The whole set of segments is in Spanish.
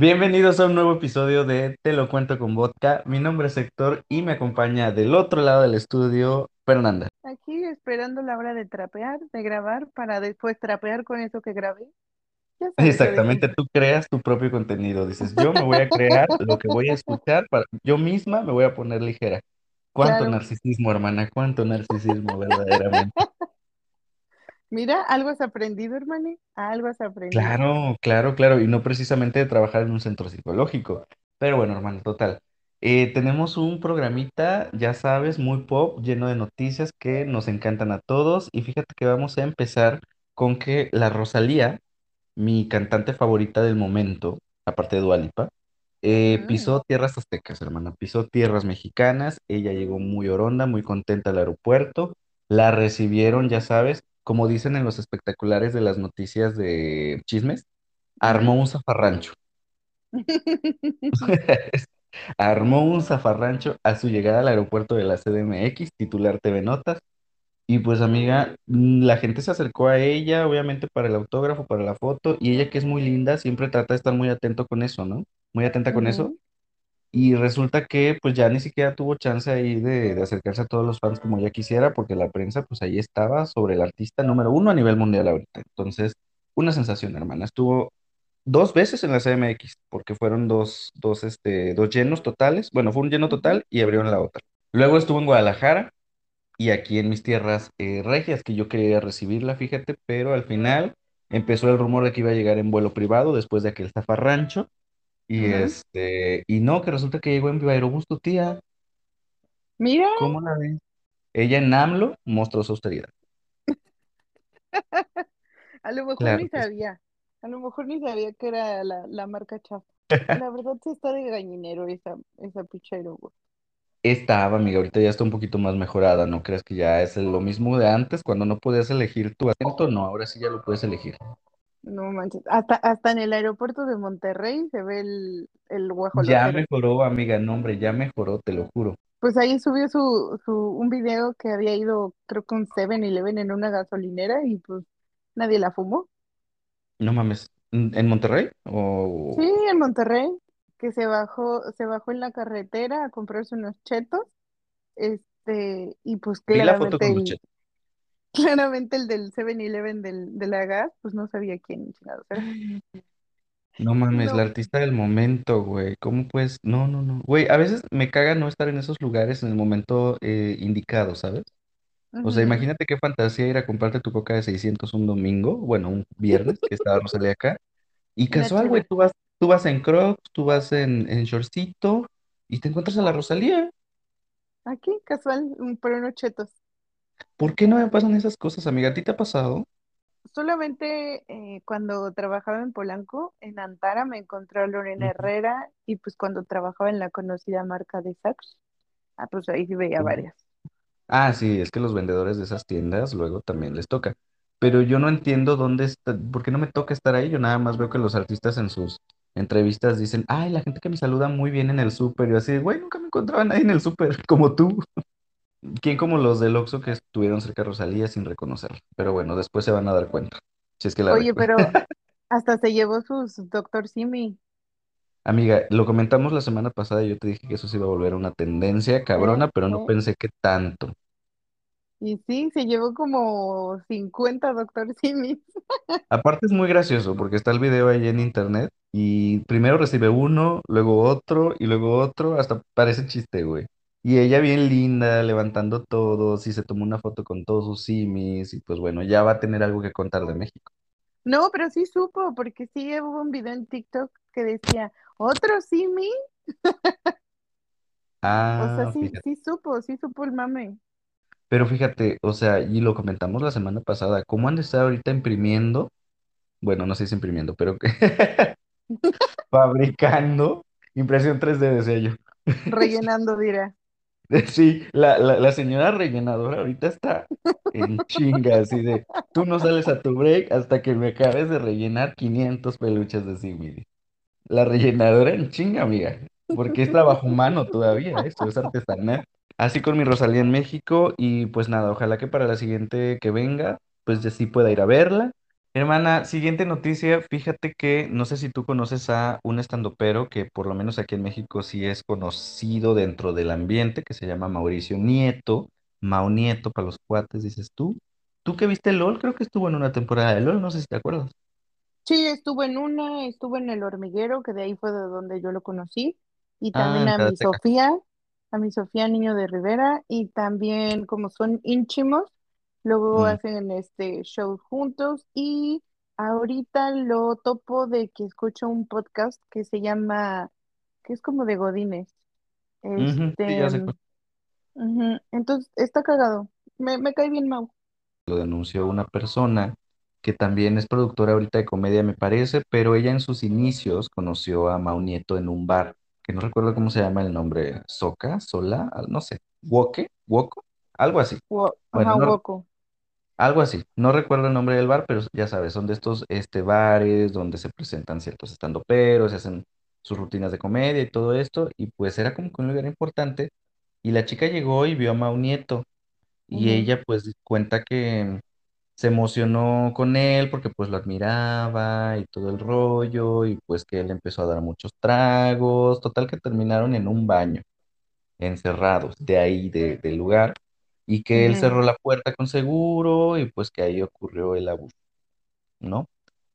Bienvenidos a un nuevo episodio de Te lo cuento con vodka. Mi nombre es Héctor y me acompaña del otro lado del estudio Fernanda. Aquí esperando la hora de trapear, de grabar, para después trapear con eso que grabé. Exactamente, tú creas tu propio contenido. Dices, yo me voy a crear lo que voy a escuchar para yo misma me voy a poner ligera. Cuánto Claro, narcisismo, hermana, cuánto narcisismo verdaderamente. Mira, algo has aprendido, hermano, algo has aprendido. Claro, claro, claro, y no precisamente de trabajar en un centro psicológico. Pero bueno, hermano, total. Eh, tenemos un programita, ya sabes, muy pop, lleno de noticias que nos encantan a todos. Y fíjate que vamos a empezar con que la Rosalía, mi cantante favorita del momento, aparte de Dua Lipa, eh, Mm, pisó tierras aztecas, hermana, pisó tierras mexicanas. Ella llegó muy oronda, muy contenta al aeropuerto. La recibieron, ya sabes, como dicen en los espectaculares de las noticias de chismes, armó un zafarrancho. Armó un zafarrancho a su llegada al aeropuerto de la CDMX, titular TV Notas. Y pues amiga, mm, la gente se acercó a ella, obviamente para el autógrafo, para la foto, y ella que es muy linda, siempre trata de estar muy atento con eso, ¿no? Muy atenta con eso. Y resulta que pues ya ni siquiera tuvo chance ahí de, de acercarse a todos los fans como ella quisiera, porque la prensa pues ahí estaba sobre el artista número uno a nivel mundial ahorita. Entonces, una sensación, hermana. Estuvo dos veces en la CMX, porque fueron dos, dos, este, dos llenos totales. Bueno, fue un lleno total y abrieron la otra. Luego estuvo en Guadalajara y aquí en mis tierras eh, regias, que yo quería recibirla, fíjate, pero al final empezó el rumor de que iba a llegar en vuelo privado después de aquel zafarrancho. Y este, y no, que resulta que llegó en Viva Aerobús tu tía. Mira, ¿Cómo la ves? Ella en AMLO mostró su austeridad. a lo mejor Claro ni sabía, a lo mejor ni sabía que era la, la marca chafa. La verdad sí está de gallinero esa, esa pichero, güey. Estaba, amiga, ahorita ya está un poquito más mejorada, ¿no crees que ya es lo mismo de antes, cuando no podías elegir tu acento? No, ahora sí ya lo puedes elegir. No manches, hasta, hasta en el aeropuerto de Monterrey se ve el, el Ya mejoró, amiga, no, hombre, ya mejoró, te lo juro. Pues ahí subió su, su, un video que había ido, creo que un 7-Eleven en una gasolinera y pues nadie la fumó. No mames, ¿en Monterrey? Sí, O en Monterrey, que se bajó, se bajó en la carretera a comprarse unos chetos, este, y pues vi la foto claramente con los chetos. Claramente el del 7-Eleven del, de la gas, pues no sabía quién chingados era. No mames, la artista del momento, güey. ¿Cómo pues? No, no, no. Güey, a veces me caga no estar en esos lugares en el momento eh, indicado, ¿sabes? O sea, imagínate qué fantasía ir a comprarte tu coca de 600 un domingo, bueno, un viernes, que estaba Rosalía acá. Y casual, güey, tú vas, tú vas en Crocs, tú vas en, en shortcito y te encuentras a la Rosalía. Aquí, casual, por unos chetos. ¿Por qué no me pasan esas cosas, amiga? ¿A ti te ha pasado? Solamente eh, cuando trabajaba en Polanco, en Antara, me encontré a Lorena Ujú. Herrera y pues cuando trabajaba en la conocida marca de Saks, ah, pues ahí sí veía varias. Ah, sí, es que los vendedores de esas tiendas luego también les toca. Pero yo no entiendo dónde está, por qué no me toca estar ahí. Yo nada más veo que los artistas en sus entrevistas dicen, ay, la gente que me saluda muy bien en el súper. Y yo así, güey, nunca me encontraba nadie en el súper como tú. ¿Quién como los del Oxxo que estuvieron cerca de Rosalía sin reconocerla? Pero bueno, después se van a dar cuenta. Si es que la Oye, pero hasta se llevó sus Doctor Simi. Amiga, lo comentamos la semana pasada y yo te dije que eso se iba a volver una tendencia cabrona, pero no pensé que tanto. Y sí, se llevó como 50 Doctor Simis. Aparte es muy gracioso porque está el video ahí en internet y primero recibe uno, luego otro y luego otro, hasta parece chiste, güey. Y ella bien linda, levantando todos y se tomó una foto con todos sus simis y pues bueno, ya va a tener algo que contar de México. No, pero sí supo, porque sí hubo un video en TikTok que decía, ¿otro Simi? O sea, Ah, sí, fíjate. sí supo, sí supo el mame. Pero fíjate, o sea, y lo comentamos la semana pasada, ¿cómo han de estar ahorita imprimiendo? Bueno, no sé si imprimiendo, pero que fabricando impresión 3D, decía yo. Rellenando, dirá. Sí, la, la, señora rellenadora ahorita está en chinga, así de, tú no sales a tu break hasta que me acabes de rellenar 500 peluches de Simili. La rellenadora en chinga, amiga, porque es trabajo humano todavía, esto es artesanal. Así con mi Rosalía en México y pues nada, ojalá que para la siguiente que venga, pues ya sí pueda ir a verla. Hermana, siguiente noticia, fíjate que no sé si tú conoces a un estandopero que por lo menos aquí en México sí es conocido dentro del ambiente, que se llama Mauricio Nieto, Mau Nieto para los cuates, dices tú. ¿Tú que viste LOL? Creo que estuvo en una temporada de LOL, no sé si te acuerdas. Sí, estuve en una, estuve en El Hormiguero, que de ahí fue de donde yo lo conocí, y Ah, también en a mi. Sofía, a mi Sofía Niño de Rivera, y también como son ínchimos, luego Mm, hacen este shows juntos, y ahorita lo topo de que escucho un podcast que se llama, que es como de Godines, este, Entonces está cagado, me, me cae bien Mau. Lo denunció una persona que también es productora ahorita de comedia, me parece, pero ella en sus inicios conoció a Mau Nieto en un bar, que no recuerdo cómo se llama el nombre, Soca, Sola, no sé, Woke, Woko, algo así. Wo- Bueno, Ajá, no, Woko. Algo así. No recuerdo el nombre del bar, pero ya sabes, son de estos este, bares donde se presentan ciertos estandoperos, se hacen sus rutinas de comedia y todo esto, y pues era como que un lugar importante. Y la chica llegó y vio a Mau Nieto, y Ujú, ella pues cuenta que se emocionó con él porque pues lo admiraba y todo el rollo, y pues que él empezó a dar muchos tragos, total que terminaron en un baño encerrados de ahí, de- del lugar, y que él cerró la puerta con seguro y pues que ahí ocurrió el abuso, ¿no?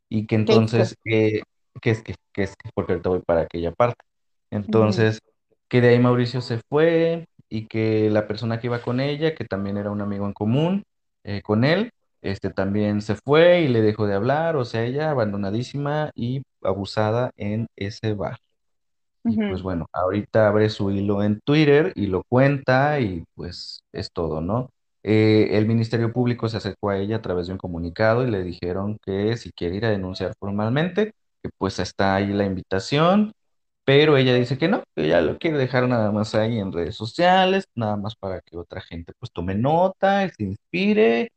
Y que entonces, eh, que es que, que es que, porque ahorita voy para aquella parte. Entonces, que de ahí Mauricio se fue y que la persona que iba con ella, que también era un amigo en común eh, con él, este también se fue y le dejó de hablar, o sea, ella abandonadísima y abusada en ese bar. Y pues bueno, ahorita abre su hilo en Twitter y lo cuenta y pues es todo, ¿no? Eh, el Ministerio Público se acercó a ella a través de un comunicado y le dijeron que si quiere ir a denunciar formalmente, que pues está ahí la invitación, pero ella dice que no, que ella lo quiere dejar nada más ahí en redes sociales, nada más para que otra gente pues tome nota y se inspire,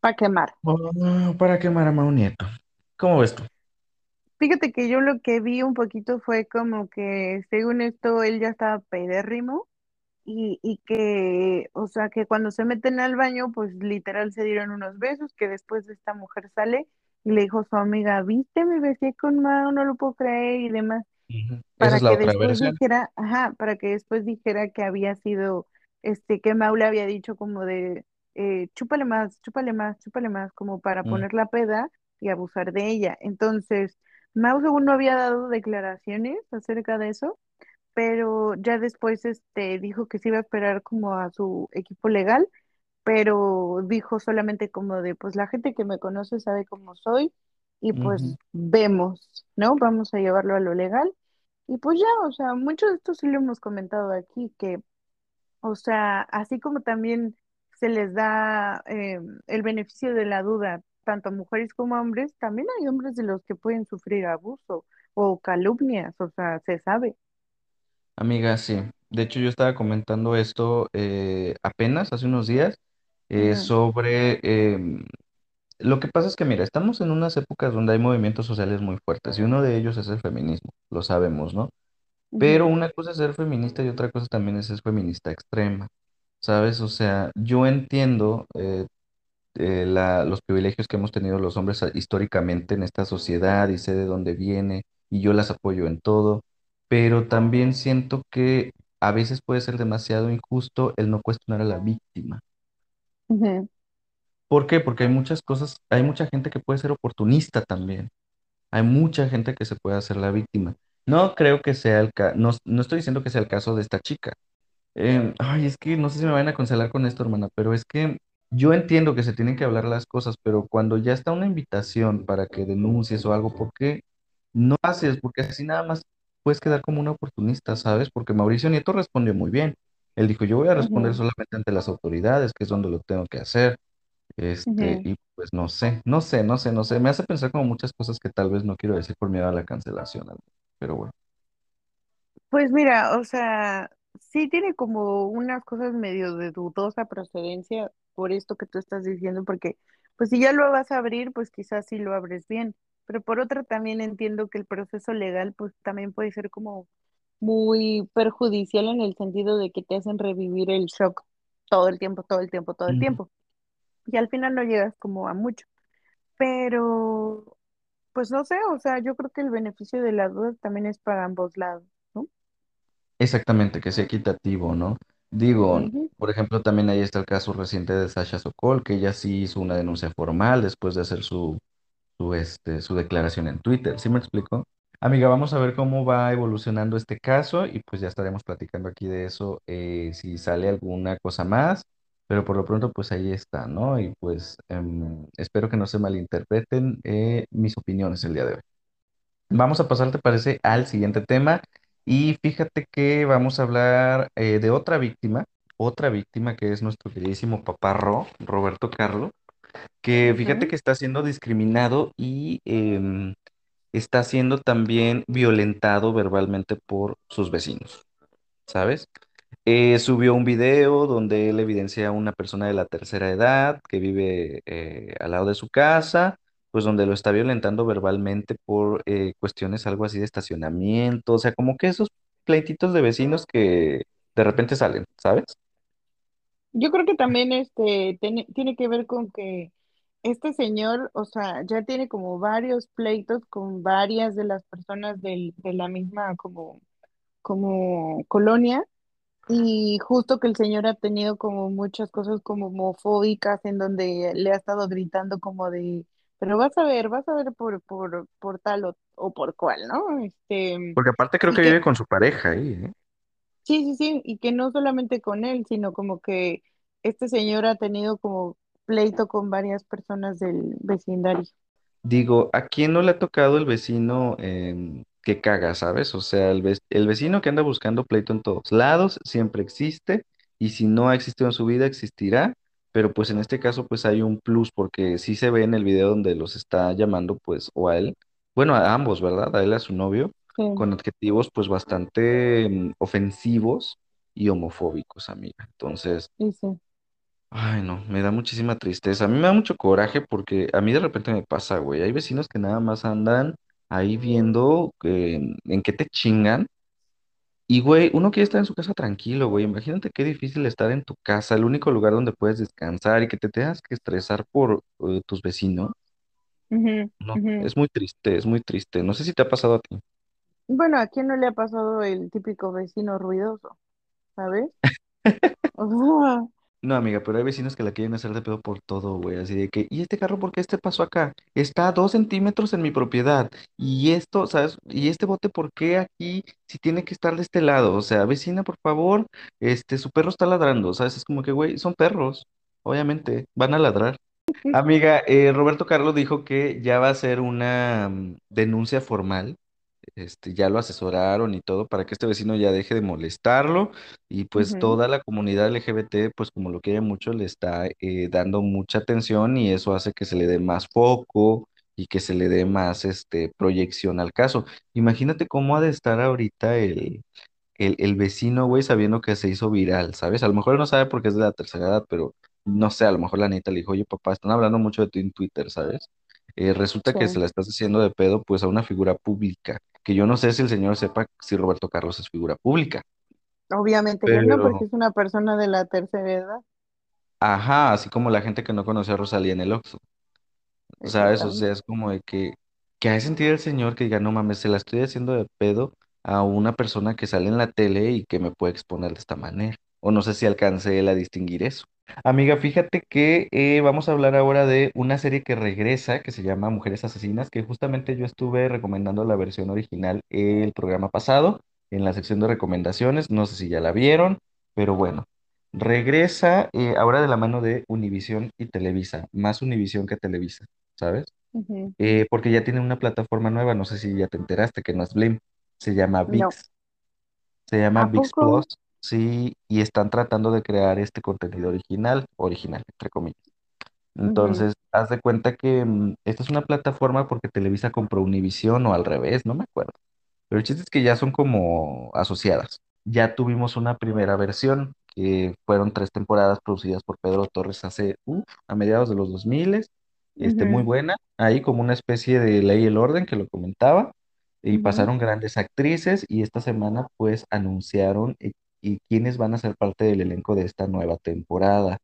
Para quemar. ah, para quemar a Mau Nieto. ¿Cómo ves tú? Fíjate que yo lo que vi un poquito fue como que según esto él ya estaba pedérrimo y, y que, o sea, que cuando se meten al baño, pues literal se dieron unos besos, que después esta mujer sale y le dijo a su amiga, viste, me besé con Mao, no lo puedo creer y demás. Ujú. Esa para es la que otra después versión. dijera, ajá, para que después dijera que había sido, este, que Mau le había dicho como de, eh, chúpale más, chúpale más, chúpale más, como para Mm, poner la peda y abusar de ella. Entonces, Mau según no había dado declaraciones acerca de eso, pero ya después, este, dijo que se iba a esperar como a su equipo legal, pero dijo solamente como de, pues la gente que me conoce sabe cómo soy y pues vemos, ¿no? Vamos a llevarlo a lo legal y pues ya, o sea, mucho de esto sí lo hemos comentado aquí, que, o sea, así como también se les da eh, el beneficio de la duda, tanto mujeres como hombres, también hay hombres de los que pueden sufrir abuso o calumnias, o sea, se sabe. Amiga, sí. De hecho, yo estaba comentando esto eh, apenas hace unos días eh, Ujú, sobre... em, lo que pasa es que, mira, estamos en unas épocas donde hay movimientos sociales muy fuertes y uno de ellos es el feminismo, lo sabemos, ¿no? Pero una cosa es ser feminista y otra cosa también es ser feminista extrema, ¿sabes? O sea, yo entiendo eh, eh, la- los privilegios que hemos tenido los hombres a- históricamente en esta sociedad y sé de dónde viene y yo las apoyo en todo, pero también siento que a veces puede ser demasiado injusto el no cuestionar a la víctima. ¿Por qué? Porque hay muchas cosas, hay mucha gente que puede ser oportunista también. Hay mucha gente que se puede hacer la víctima. No creo que sea el caso, no, no estoy diciendo que sea el caso de esta chica Eh, ay, es que no sé si me van a cancelar con esto, hermana, pero es que yo entiendo que se tienen que hablar las cosas, pero cuando ya está una invitación para que denuncies o algo, ¿por qué no haces? Porque así nada más puedes quedar como una oportunista, ¿sabes? Porque Mauricio Nieto respondió muy bien. Él dijo, yo voy a responder solamente ante las autoridades, que es donde lo tengo que hacer. Este, y pues no sé, no sé, no sé, no sé. Me hace pensar como muchas cosas que tal vez no quiero decir por miedo a la cancelación, pero bueno. Pues mira, o sea, sí tiene como unas cosas medio de dudosa procedencia por esto que tú estás diciendo, porque pues si ya lo vas a abrir, pues quizás sí lo abres bien, pero por otra también entiendo que el proceso legal pues también puede ser como muy perjudicial en el sentido de que te hacen revivir el shock todo el tiempo, todo el tiempo, todo el tiempo, y al final no llegas como a mucho. pero pues no sé, o sea, yo creo que el beneficio de la duda también es para ambos lados, ¿no? Exactamente, que sea equitativo, ¿no? Digo, Ujú. por ejemplo, también ahí está el caso reciente de Sasha Sokol, que ella sí hizo una denuncia formal después de hacer su, su, este, su declaración en Twitter. ¿Sí me explico? Amiga, vamos a ver cómo va evolucionando este caso y pues ya estaremos platicando aquí de eso eh, si sale alguna cosa más, pero por lo pronto pues ahí está, ¿no? Y pues em, espero que no se malinterpreten eh, mis opiniones el día de hoy. Vamos a pasar, ¿te parece, al siguiente tema? Y fíjate que vamos a hablar eh, de otra víctima, otra víctima que es nuestro queridísimo papá Ro, Roberto Carlo, que fíjate que está siendo discriminado y em, está siendo también violentado verbalmente por sus vecinos, ¿sabes? Eh, subió un video donde él evidencia a una persona de la tercera edad que vive eh, al lado de su casa, pues donde lo está violentando verbalmente por eh, cuestiones algo así de estacionamiento, o sea, como que esos pleititos de vecinos que de repente salen, ¿sabes? Yo creo que también este tiene, tiene que ver con que este señor, o sea, ya tiene como varios pleitos con varias de las personas del, de la misma como, como colonia y justo que el señor ha tenido como muchas cosas como homofóbicas en donde le ha estado gritando como de, pero vas a ver, vas a ver por, por, por tal o, o por cual, ¿no? Este, Porque aparte creo que vive con su pareja ahí, ¿eh? Sí, sí, sí, y que no solamente con él, sino como que este señor ha tenido como pleito con varias personas del vecindario. Digo, ¿a quién no le ha tocado el vecino em, que caga, ¿sabes? O sea, el, ve- el vecino que anda buscando pleito en todos lados, siempre existe, y si no ha existido en su vida, existirá, pero pues en este caso pues hay un plus, porque sí se ve en el video donde los está llamando pues, o a él, bueno, a ambos, ¿verdad? A él, a su novio, Sí, con adjetivos pues bastante em, ofensivos y homofóbicos, amiga. Entonces... sí, sí. Ay, no, me da muchísima tristeza. A mí me da mucho coraje porque a mí de repente me pasa, güey. Hay vecinos que nada más andan ahí viendo eh, en qué te chingan. Y, güey, uno quiere estar en su casa tranquilo, güey. Imagínate qué difícil estar en tu casa, el único lugar donde puedes descansar y que te tengas que estresar por eh, tus vecinos. Ujú, No, ujú. es muy triste, es muy triste. No sé si te ha pasado a ti. Bueno, ¿a quién no le ha pasado el típico vecino ruidoso, ¿sabes? No, amiga, pero hay vecinos que la quieren hacer de pedo por todo, güey. Así de que, ¿y este carro por qué este pasó acá? Está a dos centímetros en mi propiedad. Y esto, ¿sabes? ¿Y este bote por qué aquí si tiene que estar de este lado? O sea, vecina, por favor, este, su perro está ladrando, ¿sabes? Es como que, güey, son perros. Obviamente, van a ladrar. Amiga, eh, Roberto Carlos dijo que ya va a ser una mm, denuncia formal este, ya lo asesoraron y todo para que este vecino ya deje de molestarlo y pues toda la comunidad LGBT, pues como lo quiere mucho, le está eh, dando mucha atención y eso hace que se le dé más foco y que se le dé más este, proyección al caso. Imagínate cómo ha de estar ahorita el, el, el vecino, güey, sabiendo que se hizo viral, ¿sabes? A lo mejor él no sabe porque es de la tercera edad, pero no sé, a lo mejor la neta le dijo, oye, papá, están hablando mucho de ti en Twitter, ¿sabes? Eh, resulta sí. que se la estás haciendo de pedo, pues, a una figura pública, que yo no sé si el señor sepa si Roberto Carlos es figura pública, Obviamente que no, porque es una persona de la tercera edad. ajá, así como la gente que no conoció a Rosalía en el Oxxo. ¿Sabes? O sea, Exactamente. es como de que, que ha sentido el señor que diga, no mames, se la estoy haciendo de pedo a una persona que sale en la tele y que me puede exponer de esta manera. O no sé si alcance él a distinguir eso. Amiga, fíjate que eh, vamos a hablar ahora de una serie que regresa, que se llama Mujeres Asesinas, que justamente yo estuve recomendando la versión original el programa pasado, en la sección de recomendaciones. No sé si ya la vieron, pero bueno. Regresa eh, ahora de la mano de Univisión y Televisa, más Univisión que Televisa. ¿sabes? Ujú. Eh, porque ya tiene una plataforma nueva, no sé si ya te enteraste, que no es Blim, se llama No. ViX, se llama ¿A ViX poco? Plus, sí, y están tratando de crear este contenido original, original, entre comillas. Entonces, haz de cuenta que mm, esta es una plataforma porque Televisa compró Univision o al revés, no me acuerdo. Pero el chiste es que ya son como asociadas. Ya tuvimos una primera versión, que fueron tres temporadas producidas por Pedro Torres hace, uf, a mediados de los 2000, este, muy ujú, buena, ahí como una especie de Ley y el Orden que lo comentaba, y ujú, pasaron grandes actrices, y esta semana pues anunciaron y quiénes van a ser parte del elenco de esta nueva temporada.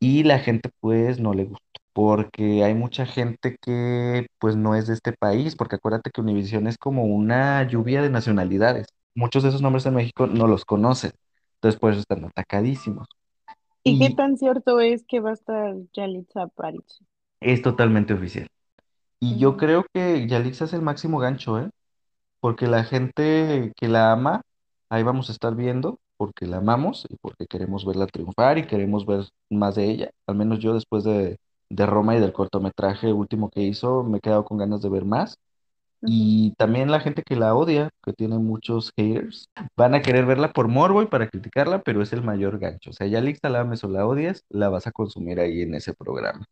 Y la gente pues no le gustó. porque hay mucha gente que pues no es de este país, porque acuérdate que Univision es como una lluvia de nacionalidades. Muchos de esos nombres en México no los conocen, entonces por eso están atacadísimos. ¿Y qué Y tan cierto es que va a estar Yalitza Aparicio? es totalmente oficial. Y yo Mm, creo que Yalitza es el máximo gancho, ¿eh? Porque la gente que la ama, ahí vamos a estar viendo, porque la amamos y porque queremos verla triunfar y queremos ver más de ella. Al menos yo después de, de Roma y del cortometraje último que hizo, me he quedado con ganas de ver más. Y también la gente que la odia, que tiene muchos haters, van a querer verla por morbo y para criticarla, pero es el mayor gancho. O sea, ya Yalitza la ames o la odias, la vas a consumir ahí en ese programa.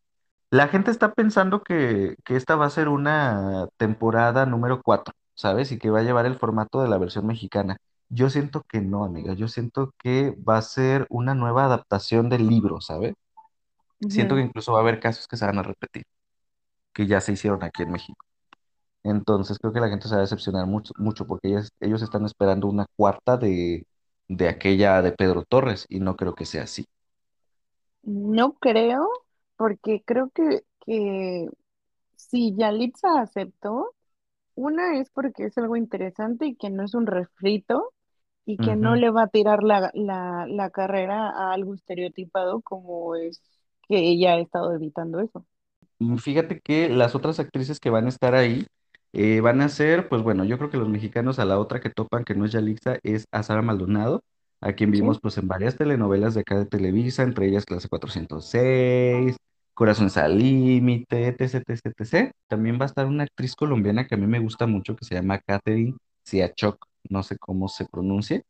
La gente está pensando que, que esta va a ser una temporada número 4, ¿sabes? Y que va a llevar el formato de la versión mexicana. Yo siento que no, amiga. Yo siento que va a ser una nueva adaptación del libro, ¿sabes? Siento Ujú. que incluso va a haber casos que se van a repetir, que ya se hicieron aquí en México. Entonces creo que la gente se va a decepcionar mucho, mucho porque ellas- ellos están esperando una cuarta de, de aquella de Pedro Torres y no creo que sea así. No creo, porque creo que, que si Yalitza aceptó, una es porque es algo interesante y que no es un refrito y que no le va a tirar la, la, la carrera a algo estereotipado como es que ella ha estado evitando eso. Mm, Fíjate que las otras actrices que van a estar ahí eh, van a ser, pues bueno, yo creo que los mexicanos a la otra que topan, que no es Yalixa, es a Sara Maldonado, a quien vimos Sí. pues en varias telenovelas de acá de Televisa, entre ellas Clase 406, Corazones al Límite, etc, etc, etc. También va a estar una actriz colombiana que a mí me gusta mucho, que se llama Catherine Siachoc, no sé cómo se pronuncia,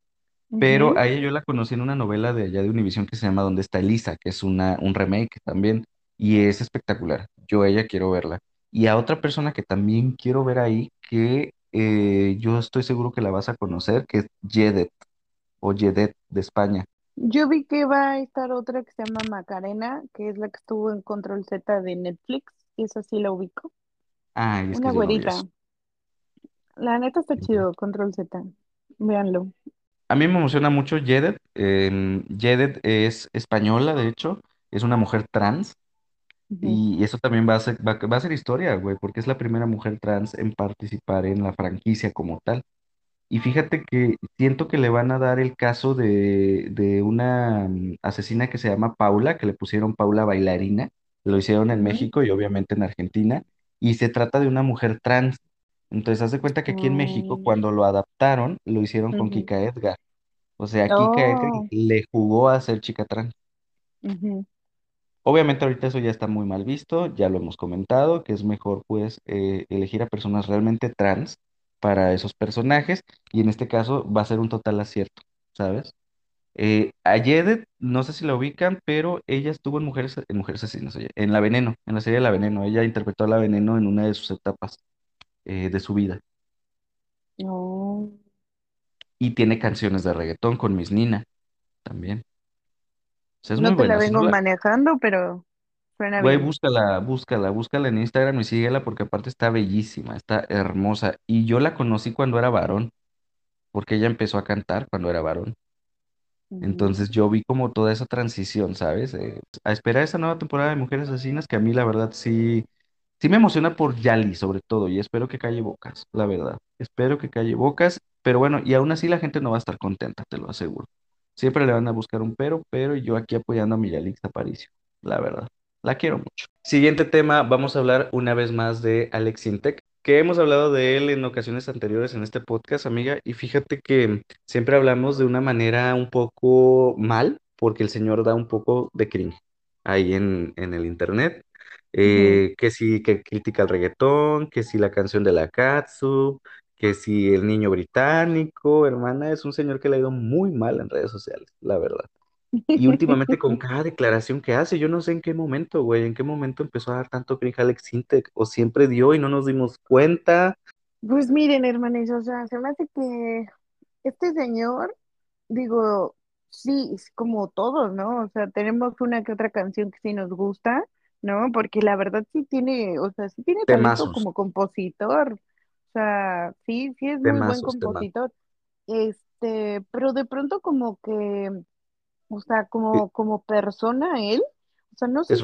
pero Ujú. a ella yo la conocí en una novela de allá de Univision que se llama ¿Dónde está Elisa? que es una, un remake también, y es espectacular. Yo a ella quiero verla. Y a otra persona que también quiero ver ahí, que eh, yo estoy seguro que la vas a conocer, que es Yedet, o Yedet de España. Yo vi que va a estar otra que se llama Macarena, que es la que estuvo en Control Z de Netflix, y esa sí la ubico. Ay, es que Una yo no vi eso. güerita. La neta está chido, Control Z. Véanlo. A mí me emociona mucho Yedet. em, Yedet es española, de hecho, es una mujer trans. Ujú. Y eso también va a ser, va, va a ser historia, güey, porque es la primera mujer trans en participar en la franquicia como tal. Y fíjate que siento que le van a dar el caso de, de una mm, asesina que se llama Paula, que le pusieron Paula bailarina. Lo hicieron en Ujú. México y obviamente en Argentina. Y se trata de una mujer trans. Entonces, haz de cuenta que aquí en México, Mm, cuando lo adaptaron, lo hicieron con ujú. Kika Edgar. O sea, Kika Edgar Oh, le jugó a ser chica trans. ujú. Obviamente ahorita eso ya está muy mal visto, ya lo hemos comentado, que es mejor pues eh, elegir a personas realmente trans para esos personajes y en este caso va a ser un total acierto, ¿sabes? Eh, a Yedet, no sé si la ubican, pero ella estuvo en Mujeres, en Mujeres Asesinas, oye, en La Veneno, en la serie La Veneno, ella interpretó a La Veneno en una de sus etapas eh, de su vida Oh. y tiene canciones de reggaetón con Miss Nina también, o sea, es muy No te la buena, no vengo la, manejando, pero suena Güey, bien. búscala, búscala, búscala en Instagram y síguela porque aparte está bellísima, está hermosa. Y yo la conocí cuando era varón, porque ella empezó a cantar cuando era varón. Ujú. Entonces yo vi como toda esa transición, ¿sabes? Eh, a esperar esa nueva temporada de Mujeres Asesinas que a mí la verdad sí, sí me emociona por Yali sobre todo y espero que calle bocas, la verdad. Espero que calle bocas, pero bueno, y aún así la gente no va a estar contenta, te lo aseguro. Siempre le van a buscar un pero, pero yo aquí apoyando a mi Yalix Aparicio, la verdad. La quiero mucho. Siguiente tema, vamos a hablar una vez más de Alex Intec, que hemos hablado de él en ocasiones anteriores en este podcast, amiga, y fíjate que siempre hablamos de una manera un poco mal, porque el señor da un poco de cringe ahí en, en el internet. Eh, que si que critica el reggaetón, que si la canción de la Katsu, que si el niño británico, hermana, es un señor que le ha ido muy mal en redes sociales, la verdad. Y últimamente con cada declaración que hace, yo no sé en qué momento, güey, en qué momento empezó a dar tanto cringe Alex Sintek, o siempre dio y no nos dimos cuenta. Pues miren, hermanos, o sea, se me hace que este señor, digo, sí, es como todos, ¿no? O sea, tenemos una que otra canción que sí nos gusta, ¿no? Porque la verdad sí tiene, o sea, sí tiene talento como compositor. O sea, sí, sí es muy buen temazos. compositor. Este, pero de pronto como que, o sea, como, como persona él, o sea, no sé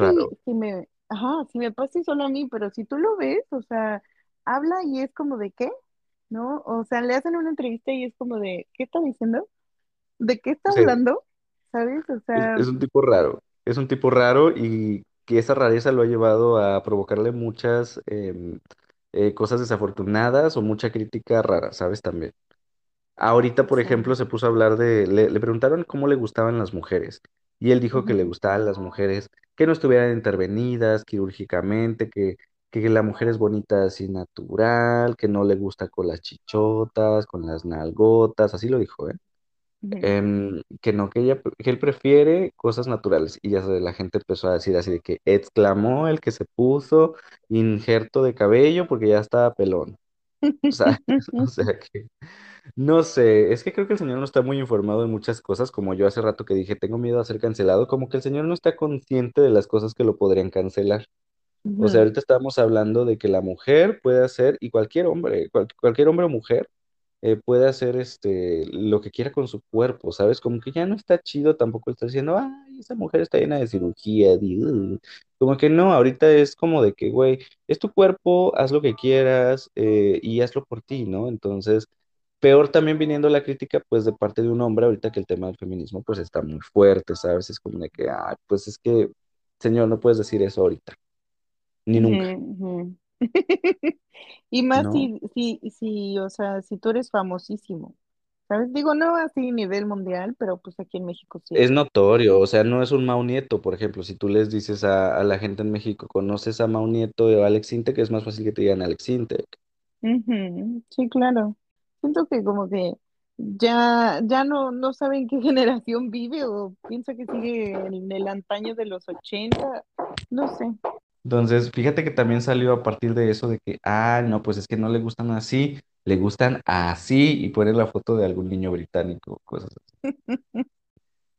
si, me, ajá, si me pasa solo a mí, pero si tú lo ves, o sea, habla y es como de qué, ¿no? O sea, le hacen una entrevista y es como de, ¿qué está diciendo? ¿De qué está Sí, hablando? ¿Sabes? O sea, es un tipo raro. Es un tipo raro y que esa rareza lo ha llevado a provocarle muchas em, eh, cosas desafortunadas o mucha crítica rara, ¿sabes? También. Ahorita, por sí. ejemplo, se puso a hablar de, le, le preguntaron cómo le gustaban las mujeres y él dijo que le gustaban las mujeres que no estuvieran intervenidas quirúrgicamente, que, que la mujer es bonita así natural, que no le gusta con las chichotas, con las nalgotas, así lo dijo, ¿eh? Em, que no, que ella, que él prefiere cosas naturales y ya la gente empezó a decir así de que exclamó el que se puso injerto de cabello porque ya estaba pelón. O sea, o sea que no sé, es que creo que el señor no está muy informado en muchas cosas, como yo hace rato que dije, tengo miedo a ser cancelado, como que el señor no está consciente de las cosas que lo podrían cancelar. O sea, ahorita estábamos hablando de que la mujer puede hacer, y cualquier hombre, cual- cualquier hombre o mujer, eh, puede hacer este, lo que quiera con su cuerpo, ¿sabes? Como que ya no está chido, tampoco está diciendo, ay, esa mujer está llena de cirugía, di, uh". Como que no, ahorita es como de que, güey, es tu cuerpo, haz lo que quieras eh, y hazlo por ti, ¿no? Entonces, peor también viniendo la crítica, pues, de parte de un hombre, ahorita que el tema del feminismo, pues, está muy fuerte, ¿sabes? Es como de que, ay, pues es que, señor, no puedes decir eso ahorita, ni nunca. Y más ¿no? si, si, si, o sea, si tú eres famosísimo, ¿sabes? Digo, no así a nivel mundial, pero pues aquí en México sí. Es notorio, o sea, no es un Mau Nieto, por ejemplo, si tú les dices a, a la gente en México, ¿conoces a Mau Nieto o a Alex Intec? Es más fácil que te digan Alex Intec. Sí, claro. Siento que como que ya, ya no, no saben qué generación vive o piensa que sigue en el antaño de los ochenta no sé. Entonces, fíjate que también salió a partir de eso de que, ah, no, pues es que no le gustan así, le gustan así, y poner la foto de algún niño británico, cosas así.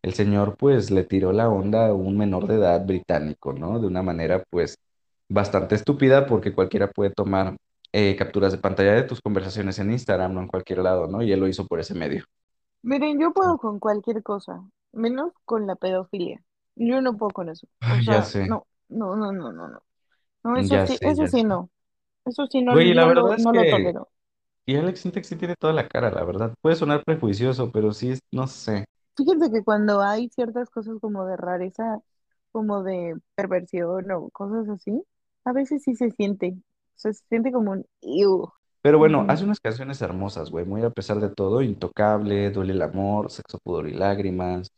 El señor, pues, le tiró la onda a un menor de edad británico, ¿no? De una manera, pues, bastante estúpida, porque cualquiera puede tomar eh, capturas de pantalla de tus conversaciones en Instagram, no en cualquier lado, ¿no? Y él lo hizo por ese medio. Miren, yo puedo con cualquier cosa, menos con la pedofilia. Yo no puedo con eso. O Ay, ya sé, no, no, no, no, no, no. Eso ya sí, sé, eso sí sé. no. Eso sí no, Güey, la no lo, es no lo que, tolero. y Alex Sintek sí tiene toda la cara, la verdad. Puede sonar prejuicioso, pero sí, no sé. Fíjense que cuando hay ciertas cosas como de rareza, como de perversión o cosas así, a veces sí se siente. Sea, se siente como un "Ew". Pero bueno, hace unas canciones hermosas, güey, muy a pesar de todo, Intocable, Duele el amor, Sexo, pudor y lágrimas.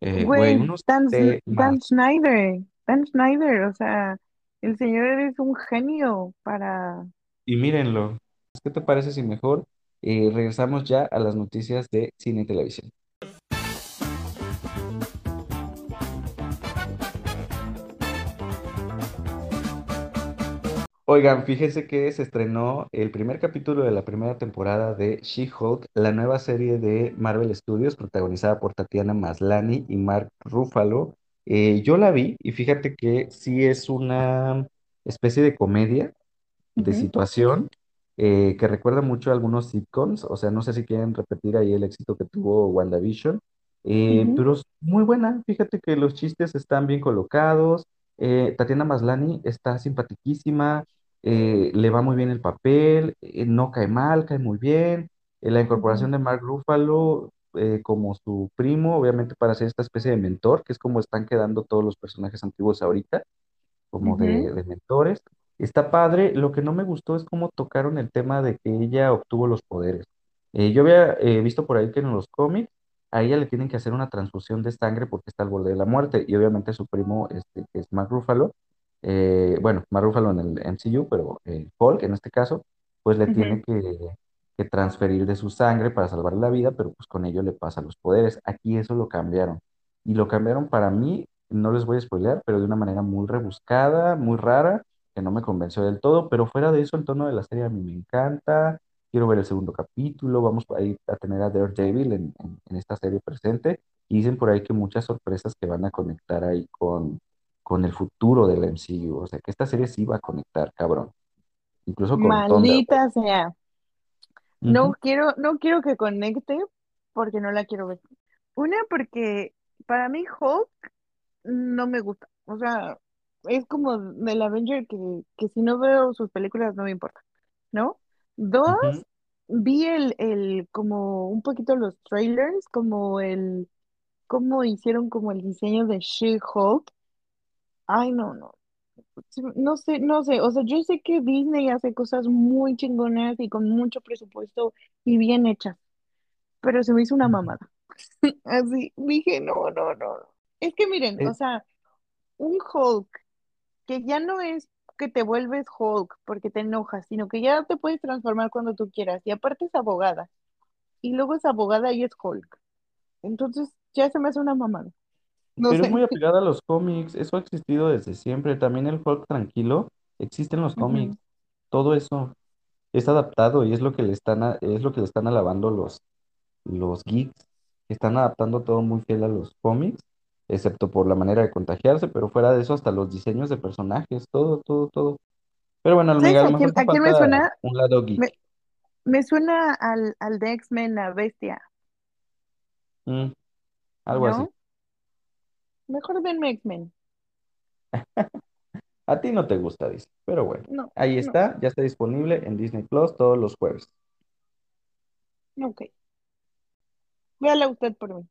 Eh, güey, Güey, unos. Dan Schneider, Dan Schneider, o sea, el señor es un genio para... Y mírenlo. ¿Qué te parece si mejor eh, regresamos ya a las noticias de cine y televisión? Oigan, fíjense que se estrenó el primer capítulo de la primera temporada de She-Hulk, la nueva serie de Marvel Studios, protagonizada por Tatiana Maslany y Mark Ruffalo. Eh, yo la vi y fíjate que sí es una especie de comedia de Ujú, situación eh, que recuerda mucho a algunos sitcoms, o sea, no sé si quieren repetir ahí el éxito que tuvo WandaVision, eh, ujú, pero es muy buena, fíjate que los chistes están bien colocados, eh, Tatiana Maslany está simpaticísima, eh, le va muy bien el papel, eh, no cae mal, cae muy bien, eh, la incorporación de Mark Ruffalo eh, como su primo, obviamente para ser esta especie de mentor, que es como están quedando todos los personajes antiguos ahorita como de, de mentores. Está padre, lo que no me gustó es cómo tocaron el tema de que ella obtuvo los poderes. Yo había visto por ahí que en los cómics a ella le tienen que hacer una transfusión de sangre porque está al borde de la muerte y obviamente su primo, este, que es Mark Ruffalo, eh, bueno, Mark Ruffalo en el MCU, pero eh, Hulk en este caso, pues le tiene que, que transferir de su sangre para salvar la vida, pero pues con ello le pasa los poderes. Aquí eso lo cambiaron. Y lo cambiaron para mí no les voy a spoilear, pero de una manera muy rebuscada, muy rara, que no me convenció del todo, pero fuera de eso, el tono de la serie a mí me encanta, quiero ver el segundo capítulo, vamos a ir a tener a Daredevil en, en, en esta serie presente, y dicen por ahí que muchas sorpresas que van a conectar ahí con, con el futuro del MCU, o sea que esta serie sí va a conectar, cabrón, incluso con sea. No quiero, no quiero que conecte porque no la quiero ver. Una, porque para mí Hulk no me gusta. O sea, es como del Avenger que, que si no veo sus películas no me importa, ¿no? Dos, vi el, el, como un poquito los trailers, como el, cómo hicieron como el diseño de She-Hulk. Ay, no, no. No sé, no sé, o sea, yo sé que Disney hace cosas muy chingonas y con mucho presupuesto y bien hechas, pero se me hizo una mamada. Así, dije, no, no, no. Es que miren, Eh, o sea, un Hulk que ya no es que te vuelves Hulk porque te enojas, sino que ya te puedes transformar cuando tú quieras. Y aparte es abogada. Y luego es abogada y es Hulk. Entonces ya se me hace una mamada. No pero es muy apegada a los cómics, eso ha existido desde siempre. También el Hulk tranquilo existe en los cómics. Ujú, Todo eso es adaptado y es lo que le están, a- es lo que le están alabando los, los geeks, están adaptando todo muy fiel a los cómics, excepto por la manera de contagiarse, pero fuera de eso hasta los diseños de personajes, todo, todo, todo. Pero bueno, ¿Sabes amiga, a lo a mejor quién, te a quién me falta suena? un lado geek. Me, me suena al, al de X-Men, la bestia, Mm, algo así. ¿no? Mejor denme X-Men. A ti no te gusta, dice. Pero bueno, No, ahí no, está, ya está disponible en Disney Plus todos los jueves. ok. Véala usted por mí.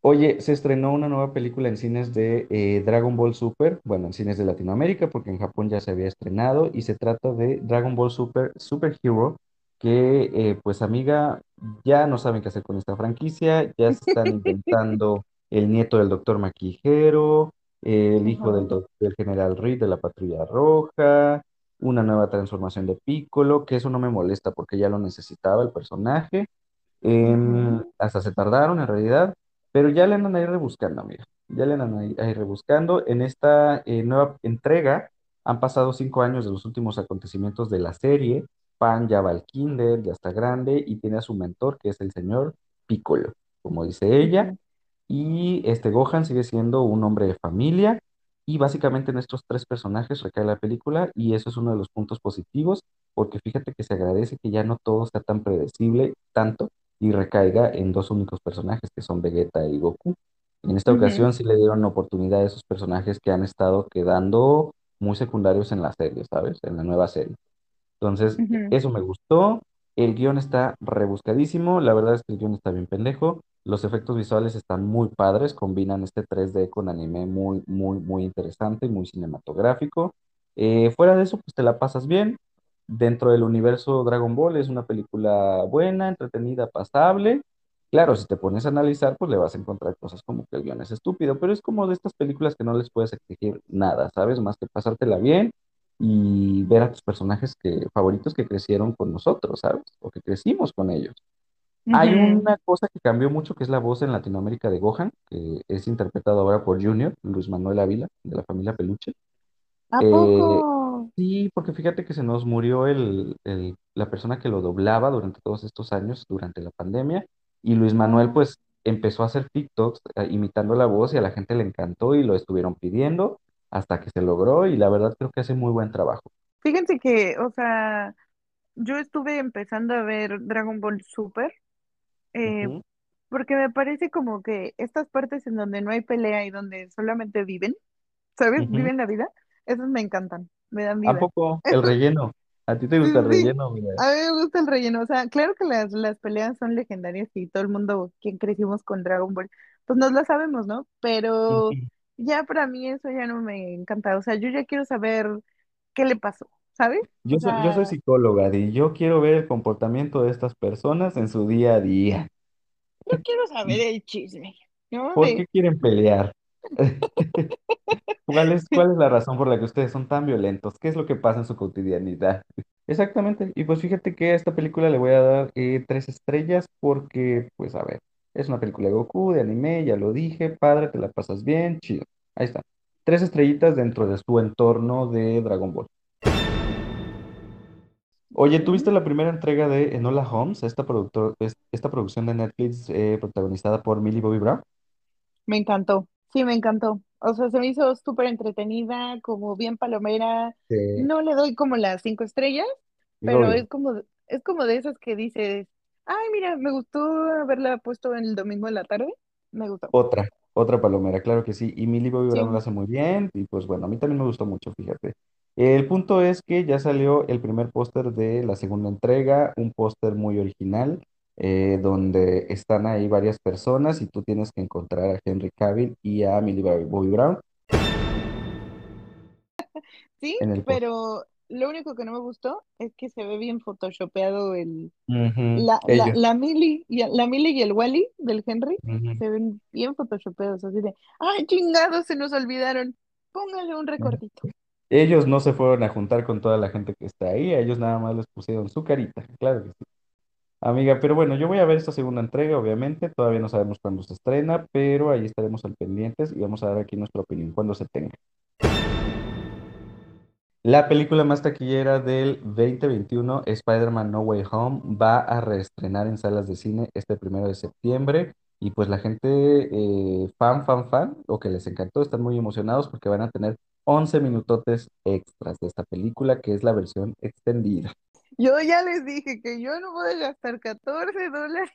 Oye, se estrenó una nueva película en cines de eh, Dragon Ball Super, bueno, en cines de Latinoamérica, porque en Japón ya se había estrenado, y se trata de Dragon Ball Super Super Hero, que eh, pues amiga, ya no saben qué hacer con esta franquicia, ya se están inventando el nieto del Doctor Maquijero, eh, el hijo del, General Reed de la Patrulla Roja, una nueva transformación de Piccolo, que eso no me molesta porque ya lo necesitaba el personaje. Ujú, hasta se tardaron en realidad, pero ya le andan ahí rebuscando, mira. Ya le andan ahí, ahí rebuscando. En esta eh, nueva entrega han pasado cinco años de los últimos acontecimientos de la serie. Pan ya va al kinder, ya está grande y tiene a su mentor, que es el señor Piccolo, como dice ella. Y este Gohan sigue siendo un hombre de familia. Y básicamente en estos tres personajes recae la película y eso es uno de los puntos positivos, porque fíjate que se agradece que ya no todo sea tan predecible, tanto y recaiga en dos únicos personajes que son Vegeta y Goku. En esta ocasión sí le dieron oportunidad a esos personajes que han estado quedando muy secundarios en la serie, ¿sabes? En la nueva serie. Entonces, ujú, eso me gustó. El guion está rebuscadísimo. La verdad es que el guion está bien pendejo. Los efectos visuales están muy padres. Combinan este 3D con anime muy, muy, muy interesante, muy cinematográfico. Eh, fuera de eso, pues te la pasas bien. Dentro del universo Dragon Ball es una película buena, entretenida, pasable. Claro, si te pones a analizar, pues le vas a encontrar cosas como que el guion es estúpido, pero es como de estas películas que no les puedes exigir nada, ¿sabes? Más que pasártela bien y ver a tus personajes que, favoritos que crecieron con nosotros, ¿sabes? O que crecimos con ellos. Hay una cosa que cambió mucho, que es la voz en Latinoamérica de Gohan, que es interpretado ahora por Junior, Luis Manuel Ávila, de la familia Peluche. ¿A poco? Eh, sí, porque fíjate que se nos murió el, el- la persona que lo doblaba durante todos estos años, durante la pandemia, y Luis Manuel pues empezó a hacer TikToks eh, imitando la voz y a la gente le encantó y lo estuvieron pidiendo hasta que se logró y la verdad creo que hace muy buen trabajo. Fíjense que, o sea, yo estuve empezando a ver Dragon Ball Super, eh, porque me parece como que estas partes en donde no hay pelea y donde solamente viven, ¿sabes? Viven la vida, esas me encantan, me dan ¿A vida. poco el relleno? ¿A ti te Sí, gusta el relleno? Mira. a mí me gusta el relleno, o sea, claro que las, las peleas son legendarias y todo el mundo, quien crecimos con Dragon Ball, pues nos lo sabemos, ¿no? Pero. Ya para mí eso ya no me encanta, o sea, yo ya quiero saber qué le pasó, ¿sabes? Yo O soy, yo soy sea, psicóloga y yo quiero ver el comportamiento de estas personas en su día a día. yo quiero saber el chisme, ¿no? ¿Por qué quieren pelear? ¿Cuál es, cuál es la razón por la que ustedes son tan violentos? ¿Qué es lo que pasa en su cotidianidad? Exactamente. Y pues fíjate que a esta película le voy a dar eh, tres estrellas porque, pues a ver, es una película de Goku, de anime, ya lo dije, padre, te la pasas bien, chido. Ahí está. Tres estrellitas dentro de su entorno de Dragon Ball. Oye, ¿tuviste la primera entrega de Enola Holmes, esta, productor, es- esta producción de Netflix eh, protagonizada por Millie Bobby Brown? Me encantó, sí, me encantó. O sea, se me hizo súper entretenida, como bien palomera. Sí. No le doy como las cinco estrellas, Es pero es como, es como de esas que dices, ay, mira, me gustó haberla puesto el domingo en la tarde. Me gustó. Otra. Otra palomera, claro que sí. Y Millie Bobby Brown lo hace muy bien. Y pues bueno, a mí también me gustó mucho, fíjate. El punto es que ya salió el primer póster de la segunda entrega, un póster muy original, eh, donde están ahí varias personas y tú tienes que encontrar a Henry Cavill y a Millie Bobby Brown Sí, en pero lo único que no me gustó es que se ve bien photoshopeado el, la, la, la Millie y, la Millie y el Wally del Henry se ven bien photoshopeados, así de, ¡ay, chingados! Se nos olvidaron. Póngale un recortito. Ellos no se fueron a juntar con toda la gente que está ahí, a ellos nada más les pusieron su carita, claro que sí. Amiga, pero bueno, yo voy a ver esta segunda entrega, obviamente, todavía no sabemos cuándo se estrena, pero ahí estaremos al pendientes y vamos a dar aquí nuestra opinión cuando se tenga. La película más taquillera del 2021, Spider-Man No Way Home, va a reestrenar en salas de cine este primero de septiembre y pues la gente eh, fan, fan, fan, o que les encantó, están muy emocionados porque van a tener 11 minutotes extras de esta película, que es la versión extendida. Yo ya les dije que yo no voy a gastar 14 dólares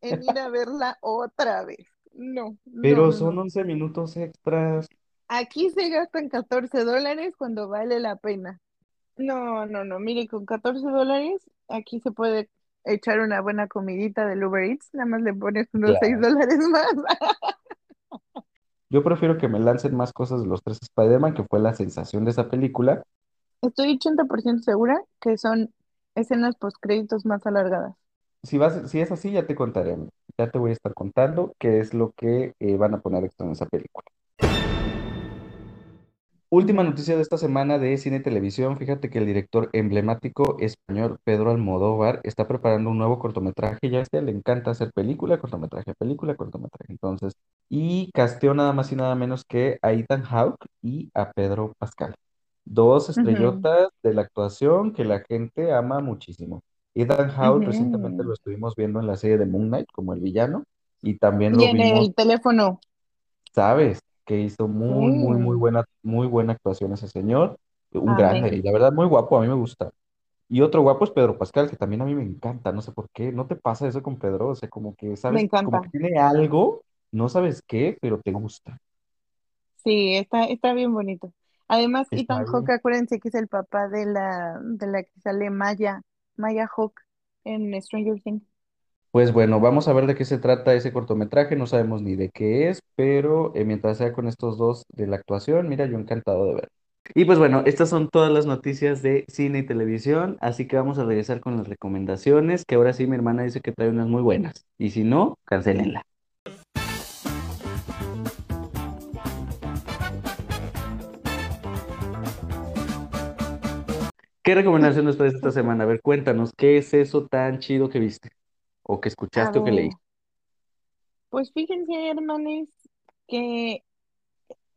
en ir a verla otra vez. No, Pero no, son no. 11 minutos extras. Aquí se gastan 14 dólares cuando vale la pena. No, no, no. Mire, con 14 dólares aquí se puede echar una buena comidita del Uber Eats. Nada más le pones unos 6 Claro. dólares más. Yo prefiero que me lancen más cosas de los tres Spider-Man, que fue la sensación de esa película. Estoy 80% segura que son escenas postcréditos más alargadas. Si vas, si es así, ya te contaré. Ya te voy a estar contando qué es lo que eh, van a poner extra en esa película. Última noticia de esta semana de cine y televisión. Fíjate que el director emblemático español Pedro Almodóvar está preparando un nuevo cortometraje. Ya a este le encanta hacer película, cortometraje, película, cortometraje. Entonces, y casteó nada más y nada menos que a Ethan Hawke y a Pedro Pascal. Dos estrellotas de la actuación que la gente ama muchísimo. Ethan Hawke recientemente lo estuvimos viendo en la serie de Moon Knight como el villano y también Y lo en vimos el teléfono. sabes que hizo muy, muy, muy buena, muy buena actuación ese señor, un grande, y amén. la verdad muy guapo, a mí me gusta. Y otro guapo es Pedro Pascal, que también a mí me encanta, no sé por qué, ¿no te pasa eso con Pedro? O sea, como que, Me sabes, como que tiene algo, no sabes qué, pero te gusta. Sí, está, está bien bonito. Además, Ethan Hawke, acuérdense que es el papá de la, de la que sale Maya, Maya Hawke en Stranger Things. Pues bueno, vamos a ver de qué se trata ese cortometraje, no sabemos ni de qué es, pero eh, mientras sea con estos dos de la actuación, mira, yo encantado de ver. Y pues bueno, estas son todas las noticias de cine y televisión, así que vamos a regresar con las recomendaciones, que ahora sí mi hermana dice que trae unas muy buenas, y si no, cancelenla. ¿Qué recomendación nos traes esta semana? A ver, cuéntanos, ¿qué es eso tan chido que viste? O que A escuchaste o que ver, leíste. pues fíjense, hermanes, que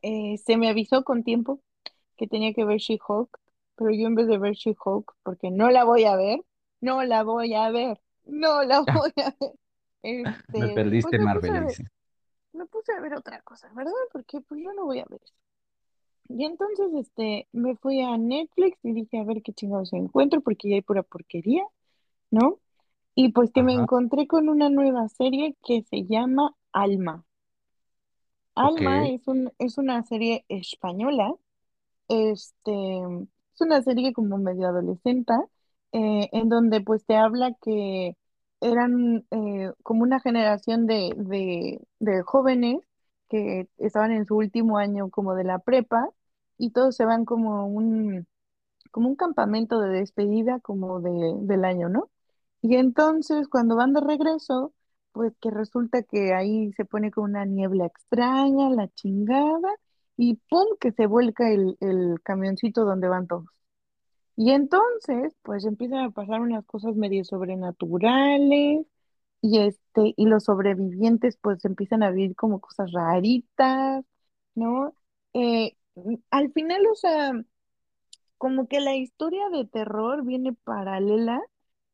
eh, se me avisó con tiempo que tenía que ver She-Hulk, pero yo en vez de ver She-Hulk, porque no la voy a ver, no la voy a ver, no la voy a ver. Me Este, pues perdiste en me puse Marvel, a le ver, dice. me puse a ver otra cosa, ¿verdad? Porque pues yo no voy a ver eso. Y entonces, este, me fui a Netflix y dije, a ver qué chingados encuentro, porque ya hay pura porquería, ¿no? Y pues que me Ajá, encontré con una nueva serie que se llama Alma. ok. Alma es un, es una serie española, este, es una serie como medio adolescente, eh, en donde pues te habla que eran eh, como una generación de, de, de jóvenes que estaban en su último año como de la prepa y todos se van como un como un campamento de despedida como de, del año, ¿no? Y entonces cuando van de regreso, pues que resulta que ahí se pone con una niebla extraña, la chingada, y ¡pum! que se vuelca el, el camioncito donde van todos. Y entonces, pues empiezan a pasar unas cosas medio sobrenaturales, y este, y los sobrevivientes pues empiezan a vivir como cosas raritas, ¿no? Eh, al final, o sea, como que la historia de terror viene paralela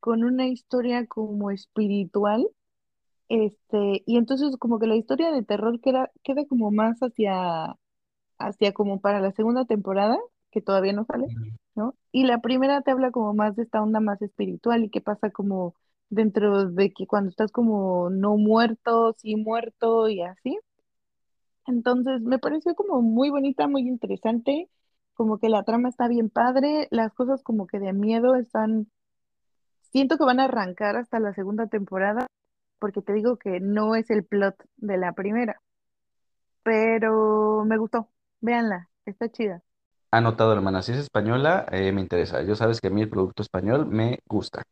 con una historia como espiritual, este, y entonces como que la historia de terror queda, queda como más hacia, hacia como para la segunda temporada, que todavía no sale. ¿no? Y la primera te habla como más de esta onda más espiritual y qué pasa como dentro de que cuando estás como no muerto, sí muerto y así. Entonces, me pareció como muy bonita, muy interesante, como que la trama está bien padre, las cosas como que de miedo están, siento que van a arrancar hasta la segunda temporada, porque te digo que no es el plot de la primera, pero me gustó, véanla, está chida. Anotado, hermana, si es española, eh, me interesa. Yo sabes que a mí el producto español me gusta.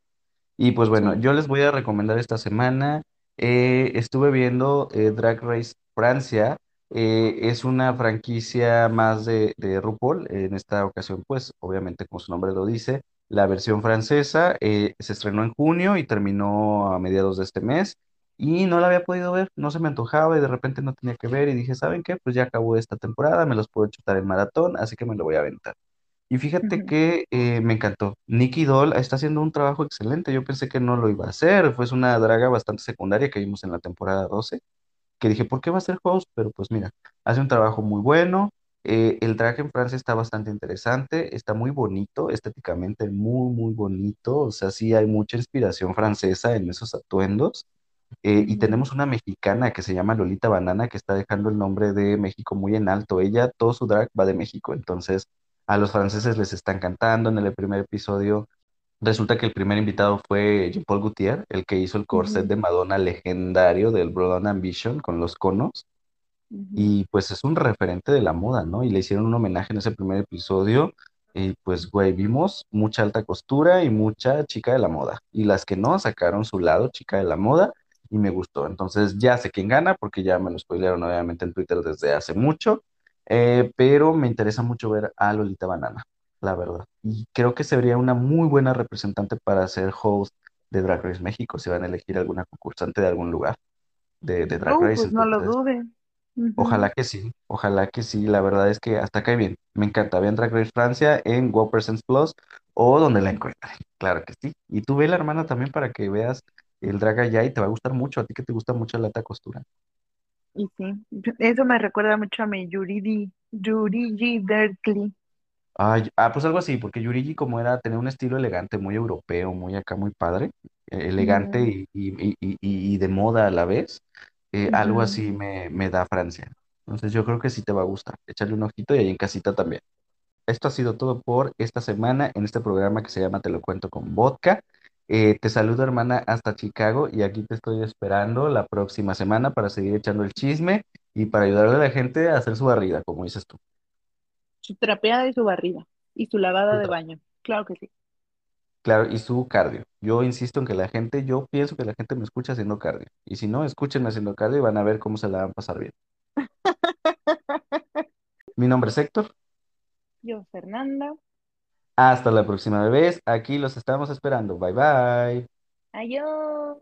Y pues bueno, yo les voy a recomendar esta semana. eh, estuve viendo eh, Drag Race Francia. eh, es una franquicia más de, de RuPaul. En esta ocasión, pues obviamente como su nombre lo dice, la versión francesa eh, se estrenó en junio y terminó a mediados de este mes. Y no la había podido ver, no se me antojaba y de repente no tenía que ver y dije, ¿saben qué? Pues ya acabó esta temporada, me los puedo chutar en maratón, así que me lo voy a aventar. Y fíjate que eh, me encantó. Nicky Doll está haciendo un trabajo excelente. Yo pensé que no lo iba a hacer. Fue una draga bastante secundaria que vimos en la temporada 12, que dije, ¿por qué va a ser host? Pero pues mira, hace un trabajo muy bueno. Eh, el drag en Francia está bastante interesante, está muy bonito, estéticamente muy, muy bonito. O sea, sí hay mucha inspiración francesa en esos atuendos. Eh, y tenemos una mexicana que se llama Lolita Banana, que está dejando el nombre de México muy en alto. Ella, todo su drag va de México, entonces a los franceses les están cantando. En el primer episodio, resulta que el primer invitado fue Jean-Paul Gaultier, el que hizo el corset de Madonna legendario del Blonde Ambition con los conos. Y pues es un referente de la moda, ¿no? Y le hicieron un homenaje en ese primer episodio. Y pues, güey, vimos mucha alta costura y mucha chica de la moda. Y las que no sacaron su lado chica de la moda y me gustó. Entonces ya sé quién gana porque ya me lo spoilearon obviamente en Twitter desde hace mucho. Eh, pero me interesa mucho ver a Lolita Banana, la verdad. Y creo que sería una muy buena representante para ser host de Drag Race México si van a elegir alguna concursante de algún lugar de, de Drag Uh, Race. pues no lo Entonces... Ojalá que sí, ojalá que sí. La verdad es que hasta cae bien. Me encanta. Vean Drag Race Francia en Wow Presents Plus o donde la encuentren. Claro que sí. Y tú ve la hermana también para que veas el drag allá y te va a gustar mucho. A ti que te gusta mucho la alta costura. Y sí, eso me recuerda mucho a mi Yuridi, Yurigi Berkeley. Ay, ah, pues algo así, porque Yurigi como era, tenía un estilo elegante, muy europeo, muy acá, muy padre, eh, elegante y- y- y- y de moda a la vez, eh, algo así me, me da Francia. Entonces yo creo que sí te va a gustar. Échale un ojito y ahí en casita también. Esto ha sido todo por esta semana en este programa que se llama Te lo cuento con vodka. Eh, te saludo, hermana, hasta Chicago y aquí te estoy esperando la próxima semana para seguir echando el chisme y para ayudarle a la gente a hacer su barrida, como dices tú. Su trapeada y su barrida. Y su lavada de baño. Claro que sí. Claro, y su cardio. Yo insisto en que la gente, yo pienso que la gente me escucha haciendo cardio. Y si no, escúchenme haciendo cardio y van a ver cómo se la van a pasar bien. Mi nombre es Héctor. Yo, Fernanda. Hasta la próxima vez. Aquí los estamos esperando. Bye bye. Adiós.